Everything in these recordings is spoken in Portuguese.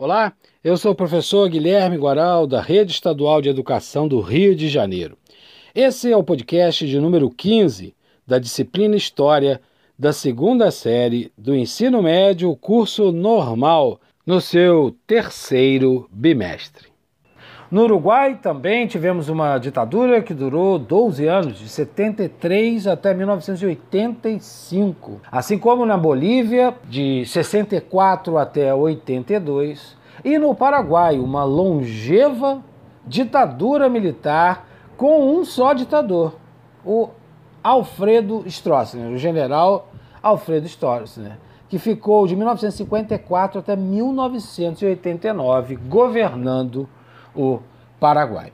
Olá, eu sou o professor Guilherme Guaral, da Rede Estadual de Educação do Rio de Janeiro. Esse é o podcast de número 15 da disciplina História da segunda série do ensino médio, curso normal, no seu terceiro bimestre. No Uruguai também tivemos uma ditadura que durou 12 anos, de 73 até 1985. Assim como na Bolívia, de 64 até 82. E no Paraguai, uma longeva ditadura militar com um só ditador, o Alfredo Stroessner, o general Alfredo Stroessner, que ficou de 1954 até 1989 governando o Paraguai.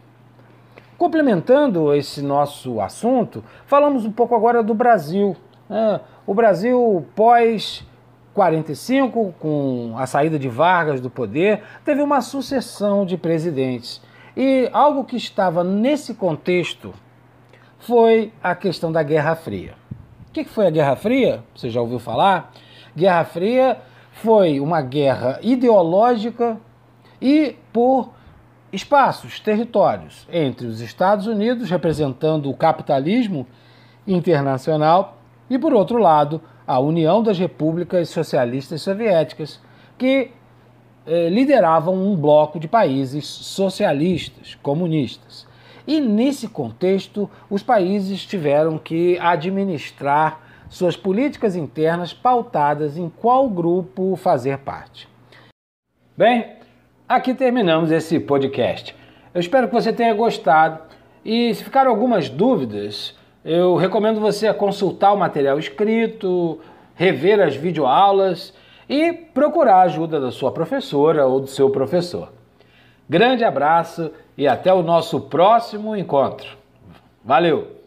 Complementando esse nosso assunto, falamos um pouco agora do Brasil. Né? O Brasil pós 45, com a saída de Vargas do poder, teve uma sucessão de presidentes. E algo que estava nesse contexto foi a questão da Guerra Fria. O que foi a Guerra Fria? Você já ouviu falar? Guerra Fria foi uma guerra ideológica e por espaços, territórios entre os Estados Unidos, representando o capitalismo internacional, e, por outro lado, a União das Repúblicas Socialistas Soviéticas, que eh, lideravam um bloco de países socialistas, comunistas. E nesse contexto, os países tiveram que administrar suas políticas internas pautadas em qual grupo fazer parte. Bem, Aqui terminamos esse podcast. Eu espero que você tenha gostado e se ficaram algumas dúvidas, eu recomendo você consultar o material escrito, rever as videoaulas e procurar a ajuda da sua professora ou do seu professor. Grande abraço e até o nosso próximo encontro. Valeu!